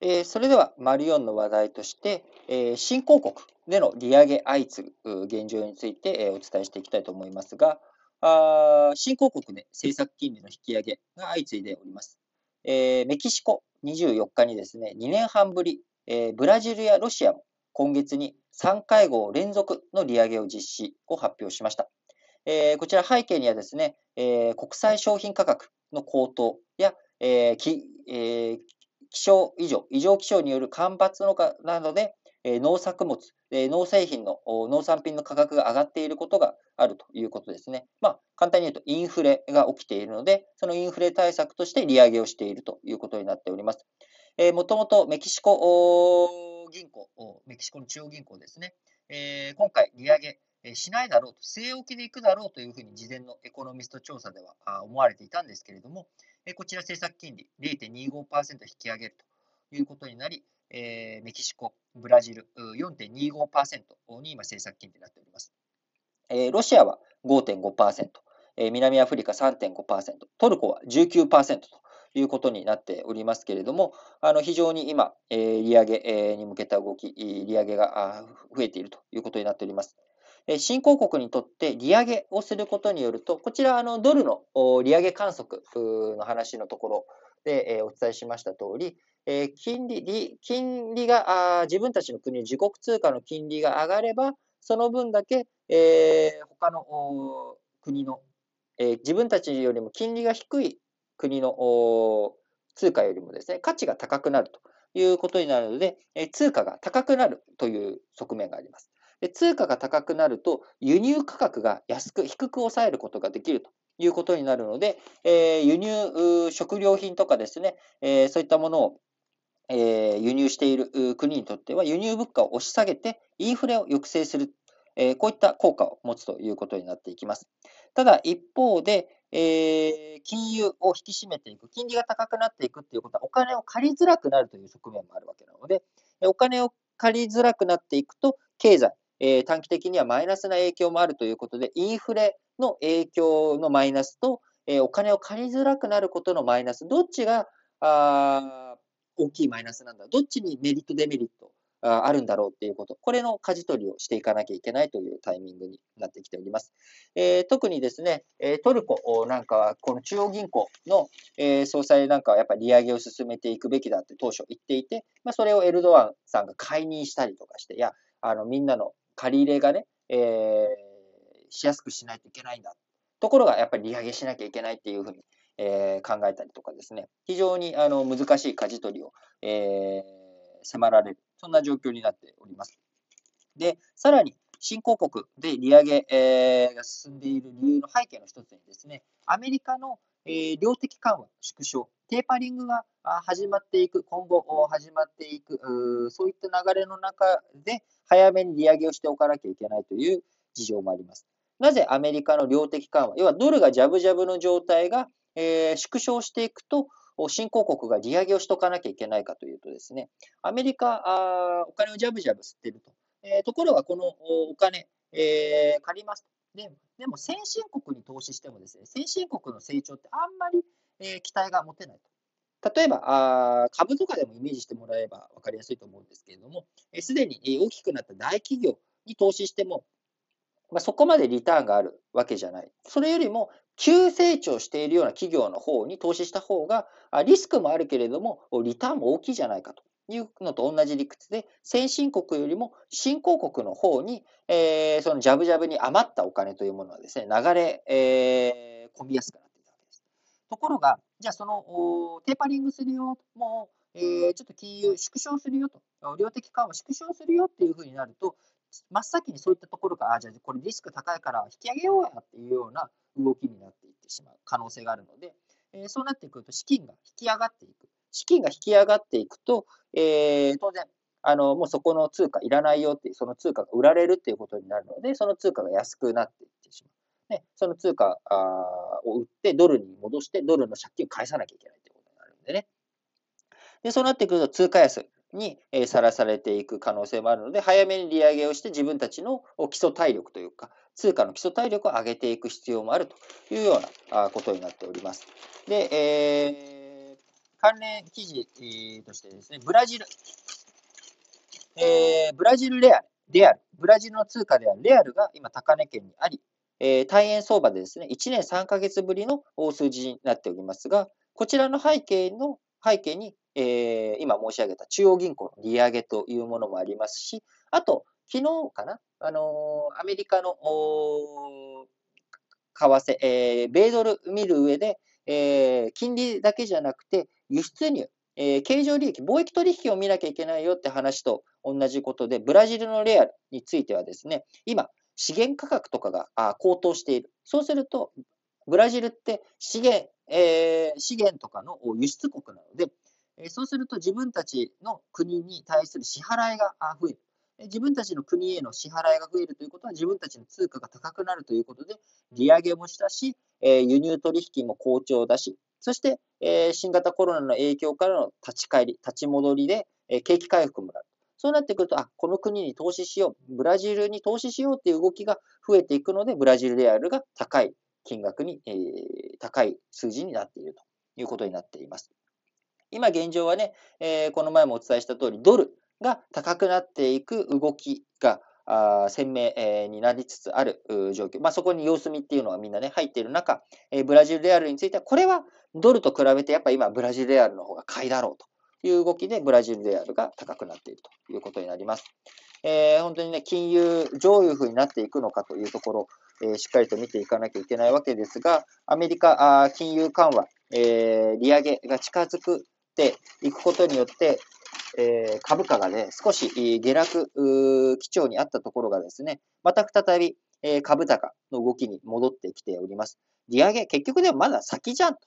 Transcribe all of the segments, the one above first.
えー、それでは、丸4の話題として、えー、新興国での利上げ相次ぐ現状について、えー、お伝えしていきたいと思いますが、あ新興国で政策金利の引き上げが相次いでおります。え、メキシコ24日にですね、2年半ぶり、え、ブラジルやロシアも今月に3会合連続の利上げを実施を発表しました。え、こちら背景にはですね、え、国際商品価格の高騰や、えーきえー、気象異常、異常気象による干ばつのかなどで、え農作物、え農製品の農産品の価格が上がっていることがあるということですね。まあ、簡単に言うとインフレが起きているので、そのインフレ対策として利上げをしているということになっております。えー、もともとメキシコ銀行、メキシコの中央銀行ですね、えー、今回利上げしないだろうと、据え置きでいくだろうというふうに事前のエコノミスト調査では思われていたんですけれども、こちら政策金利0.25%引き上げるということになり、メキシコ、ブラジル4.25%に今政策金利になっております。ロシアは5.5%、南アフリカ3.5%、トルコは19%ということになっておりますけれども、あの非常に今、利上げに向けた動き、利上げが増えているということになっております。新興国にとって利上げをすることによると、こちら、あのドルの利上げ観測の話のところでお伝えしました通り、金利金利が自分たちの国、自国通貨の金利が上がれば、その分だけ、えー、他の国の、え、自分たちよりも金利が低い国の通貨よりもですね、価値が高くなるということになるので、通貨が高くなるという側面があります。で通貨が高くなると、輸入価格が安く、低く抑えることができるということになるので、えー、輸入、食料品とかですね、えー、そういったものを、えー、輸入している国にとっては、輸入物価を押し下げて、インフレを抑制する、えこういった効果を持つということになっていきます。ただ、一方で、え金融を引き締めていく、金利が高くなっていくっていうことは、お金を借りづらくなるという側面もあるわけなので、お金を借りづらくなっていくと、経済、えー、短期的にはマイナスな影響もあるということで、インフレの影響のマイナスと、えー、お金を借りづらくなることのマイナス、どっちがあ大きいマイナスなんだ、どっちにメリット、デメリットあるんだろうっていうこと、これの舵取りをしていかなきゃいけないというタイミングになってきております。えー、特にですね、トルコなんかは、この中央銀行の、えー、総裁なんかはやっぱり利上げを進めていくべきだって当初言っていて、まあ、それをエルドアンさんが解任したりとかして、いや、あのみんなの借り入れがね、えー、しやすくしないといけないんだ。ところが、やっぱり利上げしなきゃいけないっていうふうに、えー、考えたりとかですね、非常にあの難しい舵取りを、えー、迫られる、そんな状況になっております。で、さらに、新興国で利上げ、えー、が進んでいる理由の背景の一つにですね、アメリカの、えー、量的緩和、縮小、テーパリングが始まっていく、今後始まっていく、そういった流れの中で、早めに利上げをしておかなきゃいけないという事情もあります。なぜアメリカの量的緩和、要はドルがジャブジャブの状態が、えー、縮小していくと、新興国が利上げをしとかなきゃいけないかというとですね、アメリカ、あお金をジャブジャブ吸ってると。えー、ところが、このお金、えー、借りますと。ででも、先進国に投資してもですね、先進国の成長ってあんまり、え、期待が持てないと。例えばあ、株とかでもイメージしてもらえば分かりやすいと思うんですけれども、すでに大きくなった大企業に投資しても、まあ、そこまでリターンがあるわけじゃない。それよりも、急成長しているような企業の方に投資した方が、リスクもあるけれども、リターンも大きいじゃないかというのと同じ理屈で、先進国よりも新興国の方に、えー、そのジャブジャブに余ったお金というものはですね、流れ、えー、込みやすくなっていたわけです。ところが、じゃあそのテーパリングするよ、もう、えー、ちょっと金融縮小するよと、量的緩和縮小するよっていうふうになると、真っ先にそういったところが、あ、じゃあこれリスク高いから引き上げようやっていうような動きになっていってしまう可能性があるので、えー、そうなってくると資金が引き上がっていく。資金が引き上がっていくと、えー、当然、あの、もうそこの通貨いらないよっていう、その通貨が売られるっていうことになるので、その通貨が安くなっていっね、その通貨を売ってドルに戻してドルの借金を返さなきゃいけないということになるんでね。で、そうなってくると通貨安にさらされていく可能性もあるので、早めに利上げをして自分たちの基礎体力というか、通貨の基礎体力を上げていく必要もあるというようなことになっております。で、えー関連記事としてですね、ブラジル、えー、ブラジルレアル、レアル、ブラジルの通貨であるレアルが今高値圏にあり、えー、対円相場でですね、1年3ヶ月ぶりの大数字になっておりますが、こちらの背景の背景に、えー、今申し上げた中央銀行の利上げというものもありますし、あと、昨日かな、あのー、アメリカの為替、えー、米ドル見る上で、えー、金利だけじゃなくて、輸出入、えー、経常利益、貿易取引を見なきゃいけないよって話と同じことで、ブラジルのレアルについてはですね、今、資源価格とかが高騰している。そうすると、ブラジルって資源、えー、資源とかの輸出国なので、そうすると自分たちの国に対する支払いが増える。自分たちの国への支払いが増えるということは、自分たちの通貨が高くなるということで、利上げもしたし、輸入取引も好調だし、そして、新型コロナの影響からの立ち返り、立ち戻りで、景気回復もある。そうなってくると、あ、この国に投資しよう、ブラジルに投資しようっていう動きが増えていくので、ブラジルレアルが高い金額に、えー、高い数字になっているということになっています。今現状はね、えー、この前もお伝えした通り、ドルが高くなっていく動きがあ鮮明、えー、になりつつある状況。まあ、そこに様子見っていうのがみんなね、入っている中、えー、ブラジルレアルについては、これはドルと比べてやっぱ今ブラジルレアルの方が買いだろうという動きで、ブラジルレアルが高くなっているということになります。えー、本当にね、金融、どういうふうになっていくのかというところ、えー、しっかりと見ていかなきゃいけないわけですが、アメリカ、あ金融緩和、えー、利上げが近づくっていくことによって、えー、株価がね、少し下落基調にあったところがですね、また再び、えー、株高の動きに戻ってきております。利上げ、結局でもまだ先じゃんと。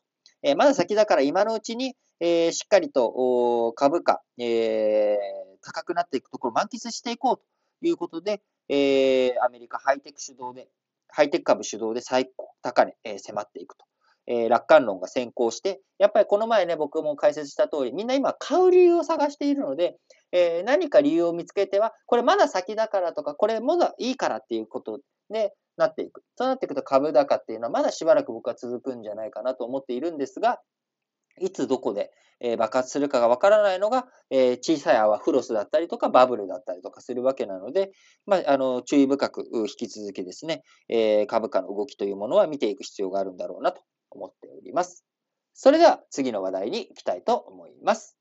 え、まだ先だから今のうちに、え、しっかりと株価、え、高くなっていくところを満喫していこうということで、え、アメリカハイテク主導で、ハイテク株主導で最高値、え、迫っていくと。え、楽観論が先行して、やっぱりこの前ね、僕も解説した通り、みんな今買う理由を探しているので、え、何か理由を見つけては、これまだ先だからとか、これまだいいからっていうことでなっていく。そうなっていくと株高っていうのはまだしばらく僕は続くんじゃないかなと思っているんですが、いつどこで、え爆発するかがわからないのが、え小さい泡フロスだったりとかバブルだったりとかするわけなので、まあ、あの注意深く引き続きですね、え株価の動きというものは見ていく必要があるんだろうなと思っております。それでは次の話題に行きたいと思います。